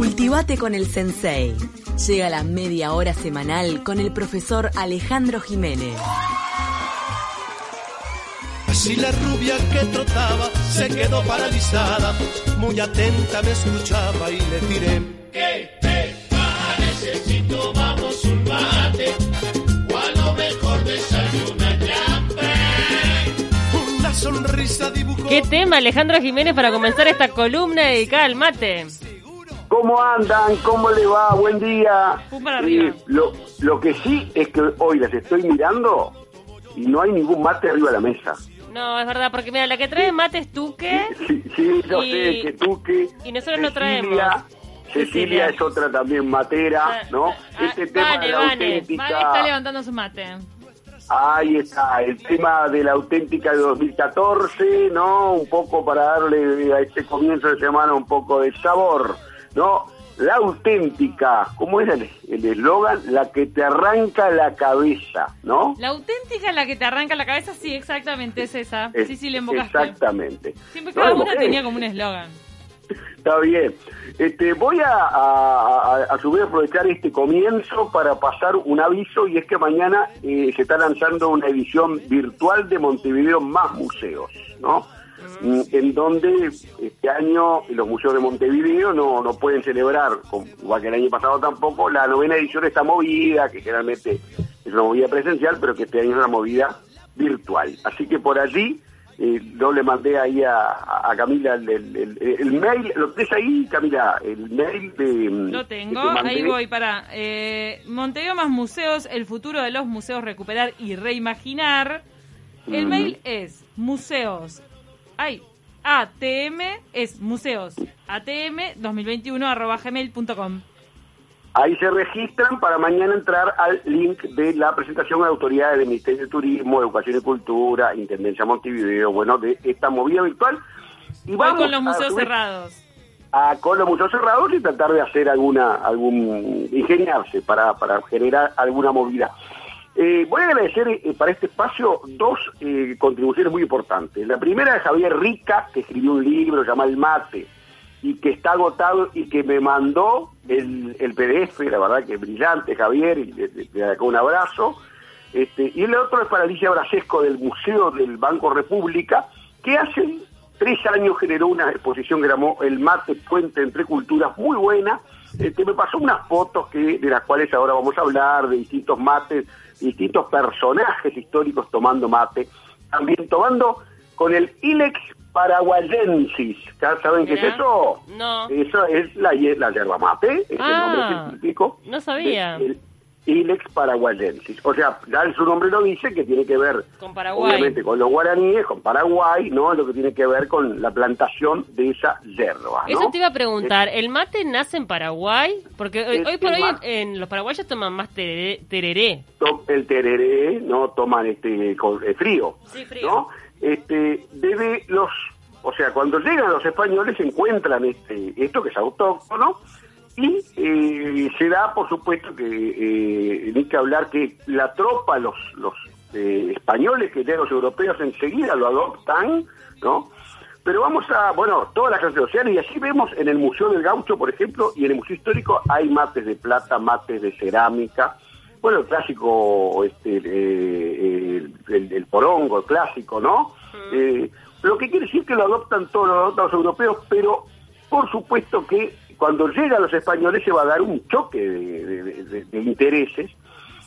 Cultivate con el Sensei. Llega la media hora semanal con el profesor Alejandro Jiménez. Así la rubia que trotaba se quedó paralizada, muy atenta me escuchaba y le tiré. ¿Qué te parece si tomamos un mate? O a lo mejor desayuna Una sonrisa dibujó. ¿Qué tema, Alejandro Jiménez, para comenzar esta columna dedicada al mate? ¿Cómo andan? ¿Cómo le va? Buen día. Eh, lo, lo que sí es que hoy las estoy mirando y no hay ningún mate arriba de la mesa. No, es verdad, porque mira, la que trae mate es Tuque. Sí, sí yo Y- sé que tú que... y nosotros no traemos. Cecilia, es otra también matera, Ah, ¿no? ah, Este tema de la Vane. auténtica... Vale, está levantando su mate. Ahí está, el tema de la auténtica de 2014, ¿no? Un poco para darle a este comienzo de semana un poco de sabor, ¿no? La auténtica, ¿cómo era el eslogan? La que te arranca la cabeza, ¿no? La auténtica, la que te arranca la cabeza, sí, exactamente, es esa. Es- sí, sí, le invocaste. Exactamente. Siempre No, cada mujer- tenía como un eslogan. Está bien. Este, voy a, a, a- a su vez aprovechar este comienzo para pasar un aviso y es que mañana eh, se está lanzando una edición virtual de Montevideo más museos, ¿no? Mm, En donde este año los museos de Montevideo no, no pueden celebrar, como- igual que el año pasado tampoco, la novena edición está movida, que generalmente es una movida presencial, pero que este año es una movida virtual. Así que por allí eh, yo le mandé ahí a, Camila el, el- el- el mail, ¿lo tenés ahí, Camila? El mail de... Lo que tengo, te ahí voy para eh, Montevideo más museos, el futuro de los museos, recuperar y reimaginar. El mail es museos, ay, ATM, es museos, ATM 2021 arroba gmail.com. Ahí se registran para mañana entrar al link de la presentación de autoridades del Ministerio de Turismo, Educación y Cultura, Intendencia Montevideo, bueno, de esta movida virtual. Y con los a museos cerrados. a- con los museos cerrados y tratar de hacer alguna, algún, ingeniarse para, para generar alguna movida. Eh, voy a agradecer eh, para este espacio dos eh, contribuciones muy importantes. La primera es Javier Rica, que escribió un libro llamado El Mate, y que está agotado y que me mandó el, el PDF, la verdad que es brillante, Javier, y le, acá un abrazo. Este, y el otro es para Alicia Brasesco del Museo del Banco República, que hace tres años generó una exposición que llamó El Mate Puente entre Culturas, muy buena. Este, me pasó unas fotos que de las cuales ahora vamos a hablar, de distintos mates, distintos personajes históricos tomando mate, también tomando con el Ilex paraguayensis. ¿Ya saben qué es eso? No. Eso es la, la yerba mate, es Ah, el nombre científico. no sabía. Ilex paraguayensis. O sea, ya su nombre lo dice que tiene que ver Con Paraguay. obviamente con los guaraníes, con Paraguay, ¿no? Lo que tiene que ver con la plantación de esa yerba, ¿no? Eso te iba a preguntar, ¿el mate nace en Paraguay? Porque hoy, hoy por hoy en, los paraguayos toman más tereré. el tereré, ¿no? Toman este con, eh, frío, Sí, frío. ¿no? Este, debe los, o sea, cuando llegan los españoles encuentran este, esto que es autóctono y eh, se da, por supuesto, que eh, hay que hablar que la tropa, los, los eh, españoles que llegan los europeos enseguida lo adoptan, ¿no? Pero vamos a, bueno, todas las clases sociales, y así vemos en el Museo del Gaucho, por ejemplo, y en el Museo Histórico hay mates de plata, mates de cerámica, bueno, el clásico, este, eh, el, el- porongo, el clásico, ¿no? Eh, lo que quiere decir que lo adoptan todos los europeos, pero por supuesto que cuando llegan los españoles se va a dar un choque de, de- de- de intereses,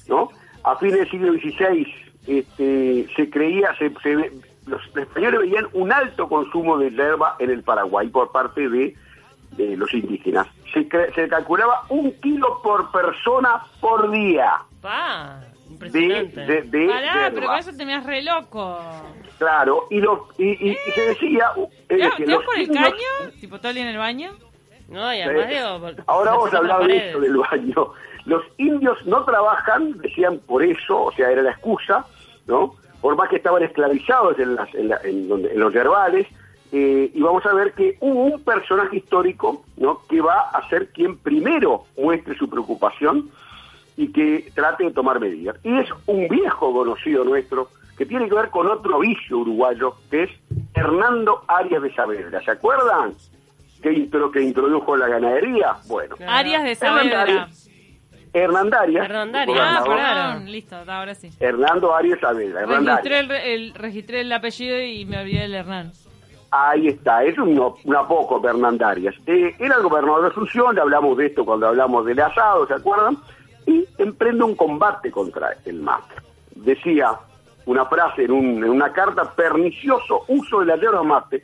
¿no? A fines del siglo XVI este, se creía, se, se los españoles veían un alto consumo de hierba en el Paraguay por parte de, los indígenas. Se, se calculaba un kilo por persona por día. Pa, impresionante. de, de Pará, pero con eso te miras re loco. Claro, y, los, y, y- y se decía... es ¿Te, vas por el indios- caño? ¿Tipo todo el día en el baño? No, y además Eh, digo, Ahora vamos a hablar de eso, del baño. Los indios no trabajan, decían por eso, o sea, era la excusa, ¿no? Por más que estaban esclavizados en, las- en la- en donde- en los yerbales, eh, y vamos a ver que hubo un personaje histórico, ¿no? Que va a ser quien primero muestre su preocupación y que trate de tomar medidas. Y es un viejo conocido nuestro que tiene que ver con otro vicio uruguayo, que es Hernando Arias de Saavedra. ¿Se acuerdan? Que, intro, que introdujo la ganadería? Bueno, Arias de Saavedra. Hernandarias. Hernandarias. Ah, perdón, listo, ahora sí. Hernando Arias Saavedra. Hernandarias. Registré el, el- registré el apellido y me olvidé del Hernán. Ahí está, es un, una poco Bernandarias. Eh, era el gobernador de Asunción, le hablamos de esto cuando hablamos del asado, ¿se acuerdan? Y emprende un combate contra el mate. Decía una frase en, un- en una carta, pernicioso uso de la yerba mate,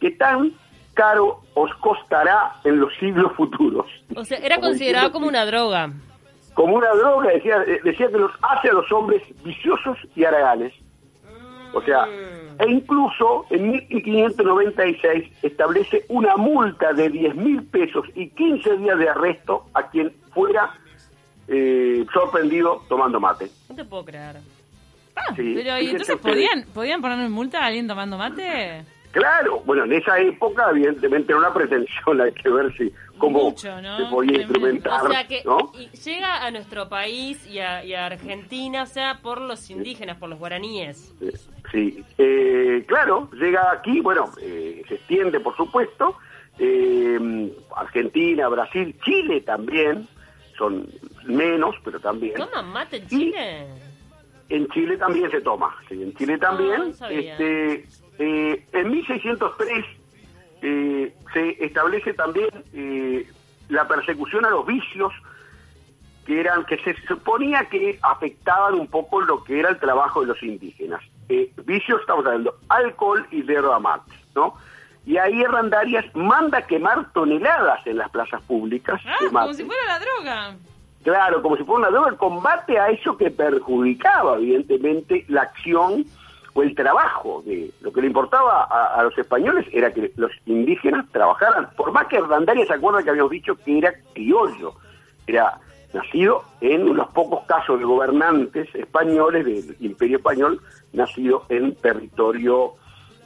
que tan caro os costará en los siglos futuros. O sea, era Como considerado como una droga. como una droga, decía, eh, decía que los hace a los hombres viciosos y haraganes. O sea, Mm. e incluso en 1596 establece una multa de 10 mil pesos y 15 días de arresto a quien fuera eh, sorprendido tomando mate. No te puedo creer. Ah, Sí, pero ¿y fíjense entonces podían, podían ponerme multa a alguien tomando mate? Claro, bueno, en esa época evidentemente era una pretensión, hay que ver si cómo Mucho, ¿no? se podía instrumentar, O sea que llega a nuestro país y a, y a Argentina, o sea, por los indígenas, por los guaraníes. Sí, eh, claro, llega aquí, bueno, eh, se extiende por supuesto, eh, Argentina, Brasil, Chile también, son menos, pero también. ¿Toman mate en Chile? En Chile también se toma, sí, en Chile Ah, también. este, eh, en 1603 eh, se establece también eh, la persecución a los vicios que eran que se suponía que afectaban un poco lo que era el trabajo de los indígenas. Eh, vicios, estamos hablando, alcohol y yerba mate, ¿no? Y ahí Hernandarias manda quemar toneladas en las plazas públicas Ah, como si fuera la droga. Claro, como si fuera una droga, el combate a eso que perjudicaba, evidentemente, la acción o el trabajo. De, lo que le importaba a, a los españoles era que los indígenas trabajaran. Por más que Hernandarias se acuerda que habíamos dicho que era criollo, era nacido en los pocos casos de gobernantes españoles del Imperio Español, nacido en territorio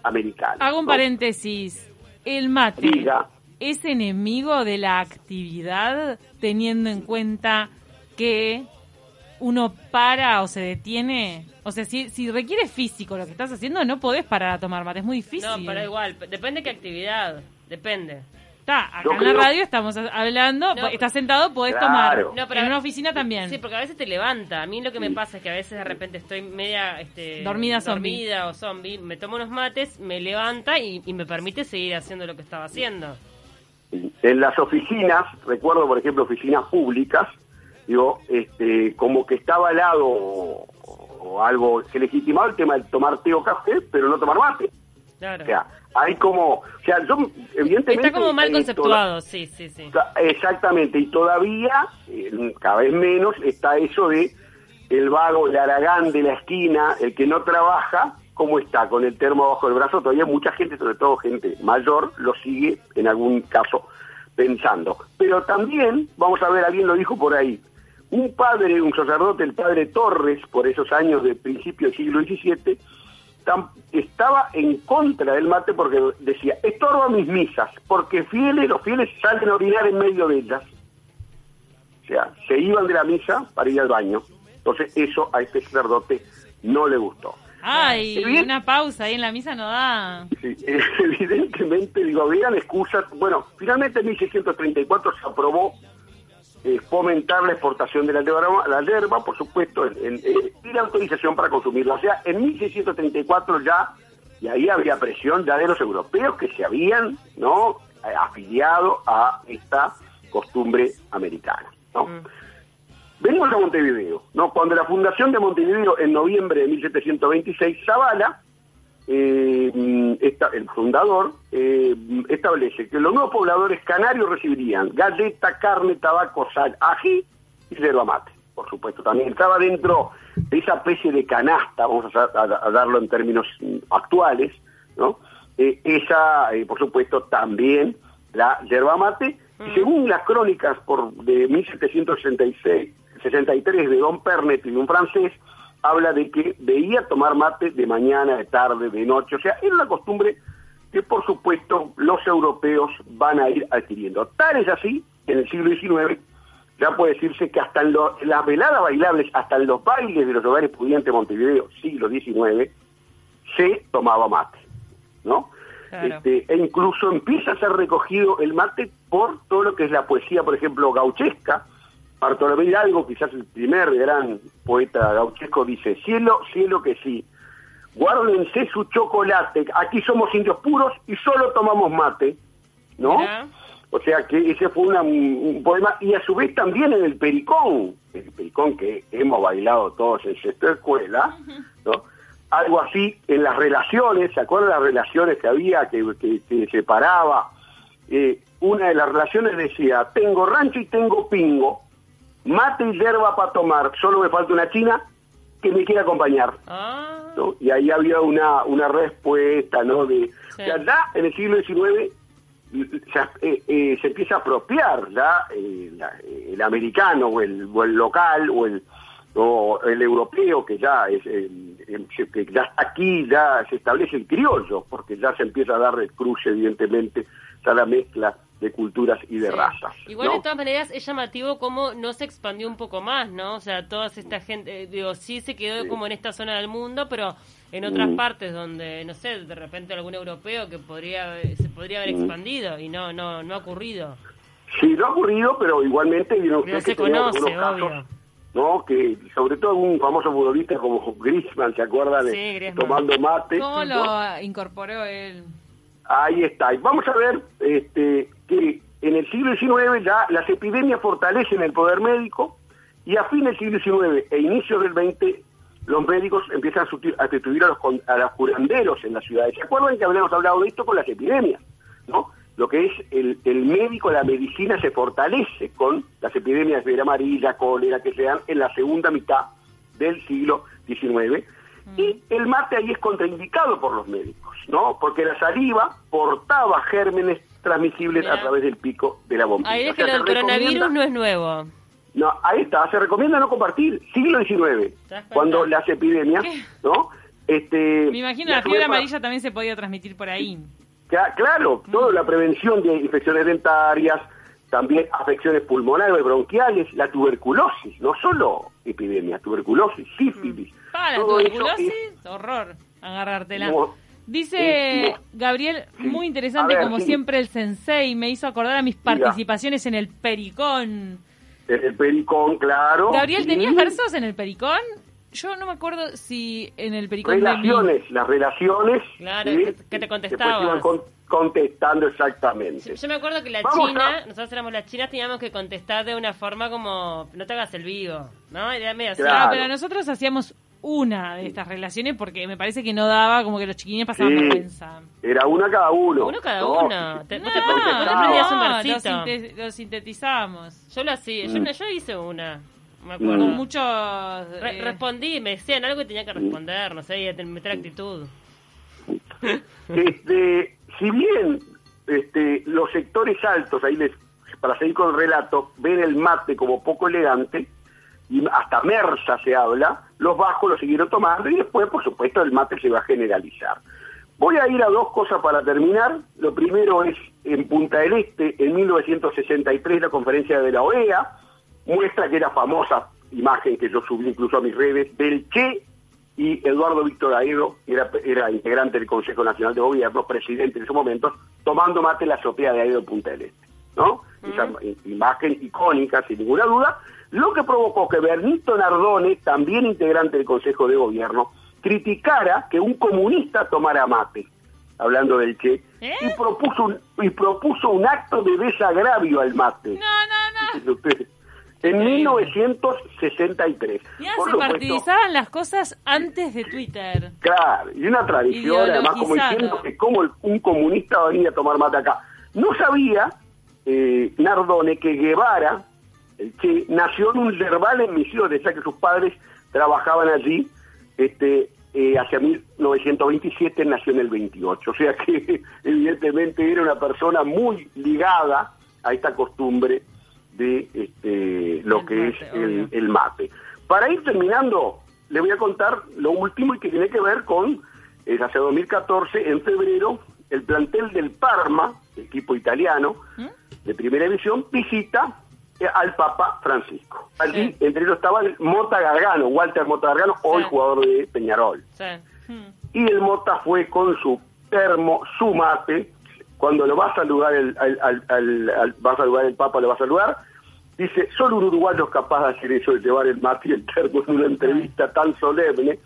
americano. Hago un ¿no? paréntesis. El mate Diga. es enemigo de la actividad teniendo en cuenta que uno para o se detiene. O sea, si, si requiere físico lo que estás haciendo, no podés parar a tomar mate. Es muy difícil. No, pero igual, depende qué actividad, depende. Está, acá Yo en la radio estamos hablando. No, estás sentado, podés Claro. tomar. No, pero- en una oficina también. Sí, porque a veces te levanta. A mí lo que me pasa es que a veces de repente estoy media este, Dormida zombie. dormida o zombie, me tomo unos mates, me levanta y, y me permite seguir haciendo lo que estaba haciendo. En las oficinas, recuerdo por ejemplo oficinas públicas, digo, este, como que estaba al lado o, o algo, se legitimaba el tema de tomar té o café, pero no tomar mate. Claro. O sea, hay como, o sea, yo evidentemente... Está como mal eh, conceptuado, sí, sí, sí. exactamente, y todavía, eh, cada vez menos, está eso de el vago, el aragán de la esquina, el que no trabaja, ¿cómo está? Con el termo bajo el brazo, todavía mucha gente, sobre todo gente mayor, lo sigue en algún caso pensando. Pero también, vamos a ver, alguien lo dijo por ahí, un padre, un sacerdote, el padre Torres, por esos años de principio del siglo XVII, estaba en contra del mate porque decía, estorba mis misas, porque fieles, los fieles salen a orinar en medio de ellas. O sea, se iban de la misa para ir al baño. Entonces eso a este sacerdote no le gustó. Ay, una pausa ahí en la misa no da. Sí, evidentemente, digo, habían excusas. Bueno, finalmente en 1634 se aprobó eh, fomentar la exportación de la yerba, la yerba por supuesto, en- en- eh, y la autorización para consumirla. O sea, en 1634 ya, y ahí había presión ya de los europeos que se habían no Eh, afiliado a esta costumbre americana. ¿no? Venimos a Montevideo, ¿no? Cuando la fundación de Montevideo en noviembre de 1726, Zavala, eh, mm, esta- el fundador, eh, mm, establece que los nuevos pobladores canarios recibirían galleta, carne, tabaco, sal, ají y yerba mate. Por supuesto, también estaba dentro de esa especie de canasta, vamos a, a- a darlo en términos mm, actuales, ¿no? Eh, esa, eh, por supuesto, también la yerba mate. Y según las crónicas por de 1766, 63 de Don Pernet y de un francés, habla de que veía tomar mate de mañana, de tarde, de noche. O sea, era una costumbre que, por supuesto, los europeos van a ir adquiriendo. Tal es así, en el siglo XIX, ya puede decirse que hasta en, lo- en las veladas bailables, hasta en los bailes de los hogares pudientes de Montevideo, siglo XIX, se tomaba mate, ¿no? Claro. Este, e incluso empieza a ser recogido el mate por todo lo que es la poesía, por ejemplo, gauchesca. Bartolomé Hidalgo, quizás el primer gran poeta gauchesco, dice, cielo, cielo que sí, guárdense su chocolate, aquí somos indios puros y solo tomamos mate, ¿no? O sea que ese fue una- un, poema, y a su vez también en el Pericón, el Pericón que hemos bailado todos en sexta escuela, ¿no? Algo así en las relaciones, ¿se acuerdan las relaciones que había, que, que, que separaba? Eh, una de las relaciones decía, tengo rancho y tengo pingo, mate y hierba para tomar, solo me falta una china que me quiera acompañar. Ah, ¿no? Y ahí había una, una respuesta, ¿no? De, Sí. ya, ya en el siglo XIX se, eh, eh, se empieza a apropiar eh, la- eh, el americano o el, o el local o el o el europeo que ya es el- que ya está aquí ya se establece el criollo porque ya se empieza a dar el cruce evidentemente ya la mezcla de culturas y de sí. razas Igual ¿no? de todas maneras es llamativo cómo no se expandió un poco más, ¿no? O sea, toda esta gente, eh, digo, sí se quedó Sí. como en esta zona del mundo, pero en otras Mm. partes donde, no sé, de repente algún europeo que podría se podría haber Mm. expandido y no no no ha ocurrido. Sí, no ha ocurrido, pero igualmente vieron ustedes que conoce, algunos obvio. casos, ¿no? Que sobre todo un famoso futbolista como Griezmann, ¿se acuerda de Sí, Griezmann. tomando mate? ¿Cómo ¿no? lo incorporó él? Ahí está. Y vamos a ver este, que en el siglo XIX ya las epidemias fortalecen el poder médico y a fines del siglo XIX e inicios del XX los médicos empiezan a susti- a sustituir a los, a los curanderos en las ciudades. ¿Se acuerdan que habíamos hablado de esto con las epidemias? ¿no? Lo que es el, el médico, la medicina se fortalece con las epidemias de amarilla, cólera, que se dan en la segunda mitad del siglo XIX. Y el mate ahí es contraindicado por los médicos, ¿no? Porque la saliva portaba gérmenes transmisibles Mirá. a través del pico de la bombilla. Ahí es sea, del coronavirus no es nuevo. no, ahí está, se recomienda no compartir, siglo XIX, cuando las epidemias, ¿Qué? ¿no? Este, Me imagino la su fiebre para- amarilla también se podía transmitir por ahí. Cla- Claro, toda la prevención de infecciones dentarias, también afecciones pulmonares bronquiales, la tuberculosis, no solo epidemias, tuberculosis, sífilis. Para la todo eso tuberculosis, es- horror, agarrártela. No, Dice es- Gabriel, muy interesante ver, como siempre el sensei, me hizo acordar a mis participaciones en el Pericón. en el pericón, claro. Gabriel. ¿tenías versos en el Pericón? Yo no me acuerdo si en el Pericón de Relaciones, las relaciones. Claro, que- que te Después contestabas. iban con- contestando exactamente. Yo me acuerdo que la Vamos China, a- nosotros éramos las chinas, teníamos que contestar de una forma como, no te hagas el vivo, ¿no? Era medio así. Claro. Ah, pero nosotros hacíamos una de estas relaciones porque me parece que no daba, como que los chiquines pasaban Sí. vergüenza. Era una cada uno. Uno cada ¿no? uno. Te- No, te, aprendías un lo, versito. lo sintetizamos. Yo lo hacía, yo, Mm. yo hice una, me Mm. acuerdo. Con muchos... Re- eh, respondí, me decían algo y tenía que responder, no sé, y te- meter actitud. Este, si bien este, los sectores altos, ahí les, para seguir con el relato, ven el mate como poco elegante, y hasta Mersa se habla, los bajos lo siguieron tomando y después, por supuesto, el mate se va a generalizar. Voy a ir a dos cosas para terminar. Lo primero es en Punta del Este, en 1963, la conferencia de la OEA, muestra que era famosa imagen que yo subí incluso a mis redes, del Che y Eduardo Víctor Aedo, que era, era integrante del Consejo Nacional de Gobierno, presidente en esos momentos, tomando mate la azotea de Aedo en Punta del Este. ¿no? Esa imagen icónica, sin ninguna duda, lo que provocó que Bernito Nardone, también integrante del Consejo de Gobierno, criticara que un comunista tomara mate, hablando del Che, ¿Eh? y, propuso un, y propuso un acto de desagravio al mate. No, no, no. En 1963. Ya se partidizaban las cosas antes de Twitter. Claro, y una tradición, además, como diciendo que como un comunista venía a tomar mate acá. No sabía eh, Nardone que Guevara, Che, nació en un verbal en Misiones, ya que sus padres trabajaban allí, este eh, hacia 1927 nació en el 28. O sea que evidentemente era una persona muy ligada a esta costumbre de este, lo El que mate, es el, mate. Para ir terminando, le voy a contar lo último y que tiene que ver con, eh, hace 2014, en febrero, el plantel del Parma, equipo italiano, de primera división, visita al Papa Francisco. Allí, Sí. entre ellos estaba el Mota Gargano, Walter Mota Gargano, hoy Sí. jugador de Peñarol. Sí. Hmm. Y el Mota fue con su termo su mate, cuando lo va a saludar el, al, al- al- al- va a saludar el Papa, lo va a saludar, dice, solo un uruguayo es capaz de hacer eso, de llevar el mate y el termo en una entrevista tan solemne,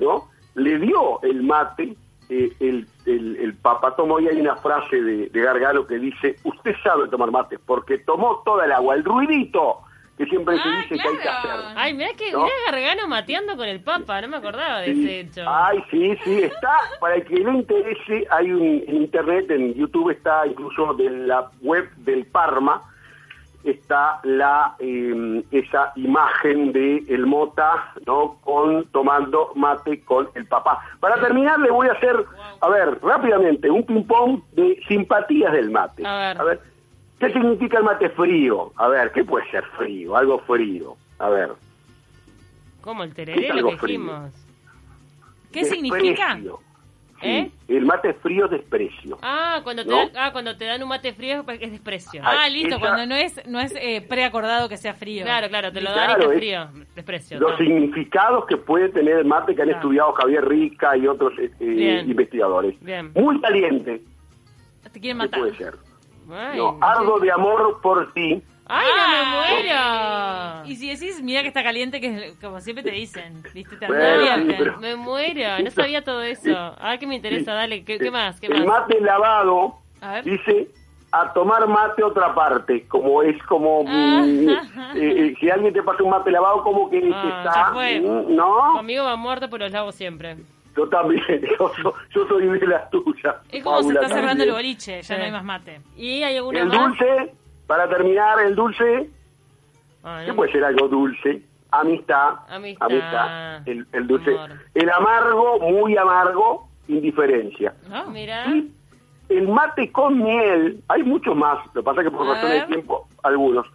¿no? Le dio el mate, eh, el, el, el Papa tomó y hay una frase de, de Gargano que dice, usted sabe tomar mate, porque tomó toda el agua, el ruidito que siempre se Ah, dice que hay que claro. hacer. Ay, mirá que ¿No? mirá Gargano mateando con el Papa, no me acordaba de ese hecho. Ay, sí, sí, está, para el que le interese, hay un, en internet, en YouTube está incluso de la web del Parma, está la eh, esa imagen de el Mota, ¿no? Con tomando mate con el papá. Para terminar le voy a hacer, a ver, rápidamente, un ping-pong de simpatías del mate. A ver. ¿qué significa el mate frío? A ver, ¿qué puede ser frío? Algo frío. A ver. Como el ¿Qué tereré, lo que dijimos. ¿Qué significa? Sí, ¿Eh? El mate frío es desprecio. Ah, cuando te, ¿No? dan, ah, cuando te dan un mate frío es es desprecio. Ah, Ah, listo, esa- cuando no es no es eh, preacordado que sea frío. Claro, claro, te lo dan y Claro, está es- frío. Desprecio. Los significados que puede tener el mate que han Claro. estudiado Javier Rica y otros eh, eh, Bien. investigadores. Bien. Muy caliente, Te quieren ¿qué matar. puede ser? Ay, No, ardo de amor por ti. ¡Ay, Ah. no me Y si decís, mira que está caliente, que es como siempre te dicen, viste, te Bueno, advierten. sí, pero- muero! Me muero, no sabía todo eso. Ah, que me interesa, dale. ¿Qué, qué más? ¿Qué el más? mate lavado A ver. dice a tomar mate otra parte, como es como Ah. mm, eh, eh, si alguien te pasa un mate lavado como que, que Ah, está fue. mm, no Conmigo va muerto, pero los lavo siempre. yo también yo, so- yo soy de las tuyas Es como se Paula, está cerrando el boliche, ya Sí. no hay más mate. ¿Y hay alguna el más? dulce para terminar el dulce Ah, ¿Qué no. puede ser algo dulce? Amistad. Amistad. El, el dulce. Amor. El amargo, muy amargo, indiferencia. ¿No? Mira. Y el mate con miel, hay muchos más, lo que pasa es que por A razones de ver. tiempo, algunos.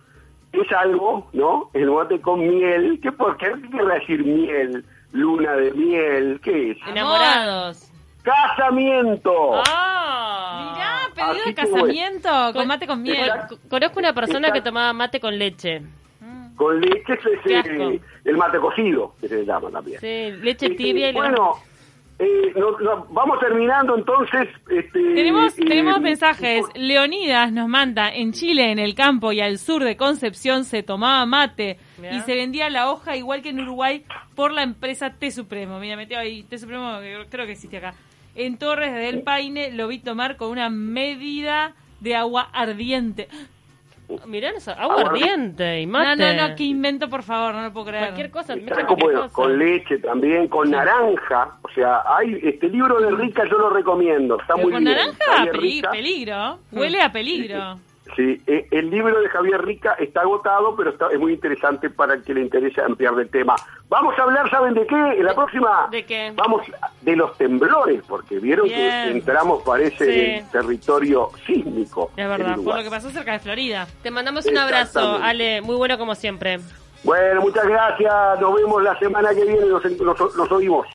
Es algo, ¿no? El mate con miel. ¿Qué, por qué querrá decir miel? Luna de miel, ¿qué es? Enamorados. ¡Casamiento! ¡Ah! Mirá, pedido Así de casamiento, con mate con miel. Conozco una persona que tomaba mate con leche. Con leche es el mate cocido, que se llama también. Sí, leche Este, tibia y le- bueno, eh, no- no, vamos terminando entonces. Este, Tenemos, eh, tenemos mensajes. Leonidas nos manda, en Chile, en el campo y al sur de Concepción se tomaba mate y se vendía la hoja igual que en Uruguay por la empresa Té Supremo. Mira, metió ahí Té Supremo, que creo que existe acá. En Torres del Paine lo vi tomar con una medida de agua ardiente. Mirá, eso, agua ardiente y No, mate. no, no, qué invento, por favor, no lo puedo creer. Cualquier cosa, Está mezcla como, cualquier bueno, cosa. con leche también, con naranja. O sea, hay este libro de Rica, yo lo recomiendo. Está Pero muy con bien. naranja, peli- Rica. peligro. Huele a peligro. Sí, eh, el libro de Javier Rica está agotado, pero está, es muy interesante para el que le interese ampliar del tema. Vamos a hablar, ¿saben de qué? En la próxima. ¿De qué? Vamos de los temblores, porque vieron Bien. que entramos, parece, Sí. en territorio sísmico. Es verdad, Por lo que pasó cerca de Florida. Te mandamos un abrazo. Ale. Muy bueno como siempre. Bueno, muchas gracias. Nos vemos la semana que viene. Nos, nos, nos oímos.